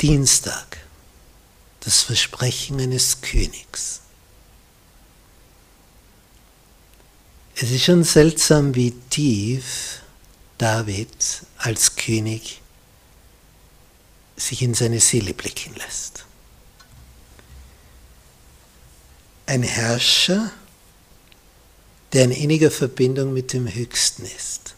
Dienstag, das Versprechen eines Königs. Es ist schon seltsam, wie tief David als König sich in seine Seele blicken lässt. Ein Herrscher, der in inniger Verbindung mit dem Höchsten ist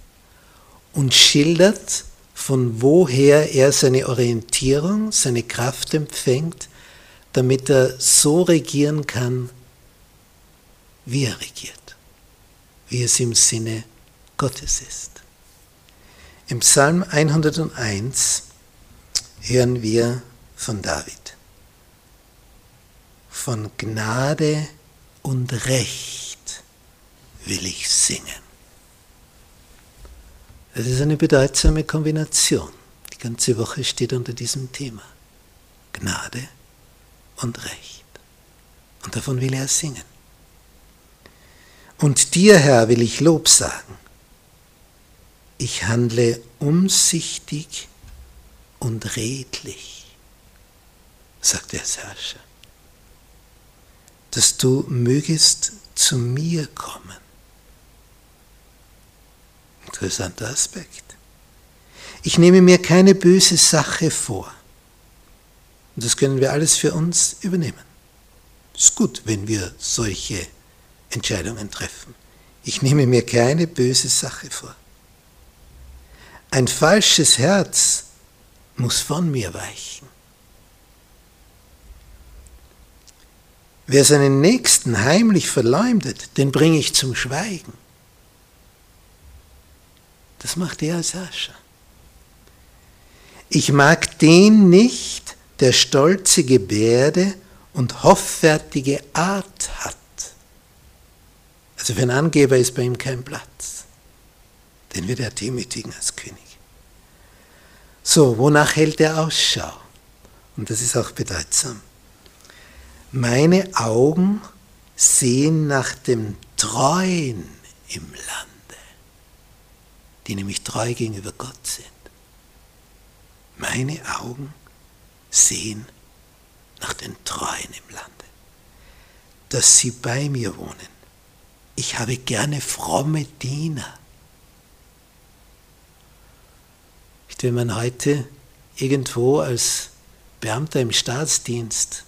und schildert, von woher er seine Orientierung, seine Kraft empfängt, damit er so regieren kann, wie er regiert, wie es im Sinne Gottes ist. Im Psalm 101 hören wir von David. Von Gnade und Recht will ich singen. Das ist eine bedeutsame Kombination. Die ganze Woche steht unter diesem Thema. Gnade und Recht. Und davon will er singen. Und dir, Herr, will ich Lob sagen. Ich handle umsichtig und redlich, sagt der Herrscher, dass du mögest zu mir kommen Interessanter Aspekt. Ich nehme mir keine böse Sache vor. Und das können wir alles für uns übernehmen. Ist gut, wenn wir solche Entscheidungen treffen. Ich nehme mir keine böse Sache vor. Ein falsches Herz muss von mir weichen. Wer seinen Nächsten heimlich verleumdet, den bringe ich zum Schweigen. Das macht er als Herrscher. Ich mag den nicht, der stolze Gebärde und hoffärtige Art hat. Also für einen Angeber ist bei ihm kein Platz. Den wird er demütigen als König. So, wonach hält er Ausschau? Und das ist auch bedeutsam. Meine Augen sehen nach dem Treuen im Land die nämlich treu gegenüber Gott sind. Meine Augen sehen nach den Treuen im Lande, dass sie bei mir wohnen. Ich habe gerne fromme Diener. Wenn man heute irgendwo als Beamter im Staatsdienst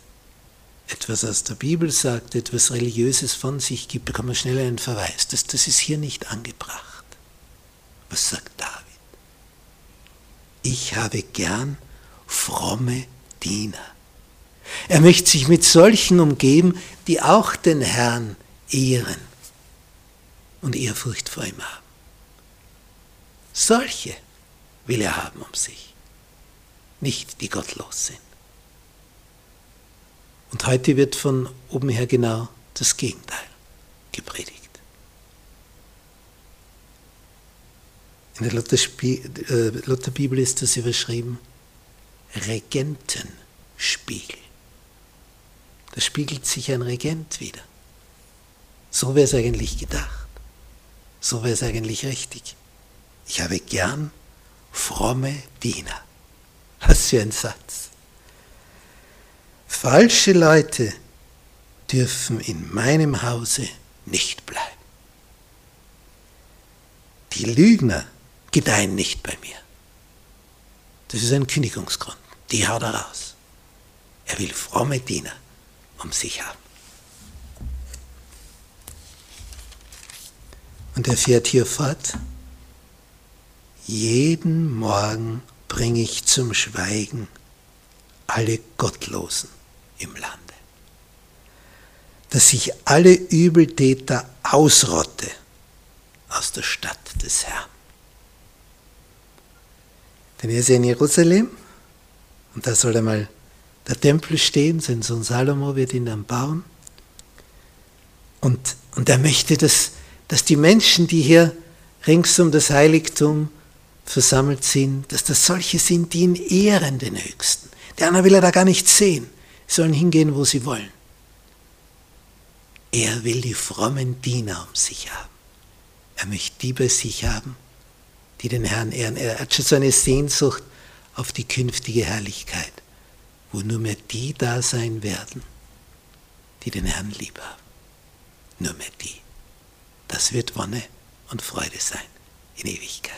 etwas aus der Bibel sagt, etwas Religiöses von sich gibt, bekommt man schnell einen Verweis. Das, das ist hier nicht angebracht. Was sagt David? Ich habe gern fromme Diener. Er möchte sich mit solchen umgeben, die auch den Herrn ehren und Ehrfurcht vor ihm haben. Solche will er haben um sich, nicht die gottlos sind. Und heute wird von oben her genau das Gegenteil gepredigt. In der äh, Lutherbibel ist das überschrieben Regentenspiegel. Da spiegelt sich ein Regent wieder. So wäre es eigentlich gedacht. So wäre es eigentlich richtig. Ich habe gern fromme Diener. Was für ein Satz. Falsche Leute dürfen in meinem Hause nicht bleiben. Die Lügner gedeihen nicht bei mir. Das ist ein Kündigungsgrund. Die haut er raus. Er will fromme Diener um sich haben. Und er fährt hier fort. Jeden Morgen bringe ich zum Schweigen alle Gottlosen im Lande, dass ich alle Übeltäter ausrotte aus der Stadt des Herrn. Denn er ist ja in Jerusalem und da soll einmal der Tempel stehen, sein Sohn Salomo wird ihn dann bauen. Und, und er möchte, dass, dass die Menschen, die hier rings um das Heiligtum versammelt sind, dass das solche sind, die ihn ehren, den Höchsten. Der andere will er da gar nicht sehen. Sie sollen hingehen, wo sie wollen. Er will die frommen Diener um sich haben. Er möchte die bei sich haben, die den Herrn ehren. Er hat schon so eine Sehnsucht auf die künftige Herrlichkeit wo nur mehr die da sein werden, die den Herrn lieb haben. Nur mehr die. Das wird Wonne und Freude sein in Ewigkeit.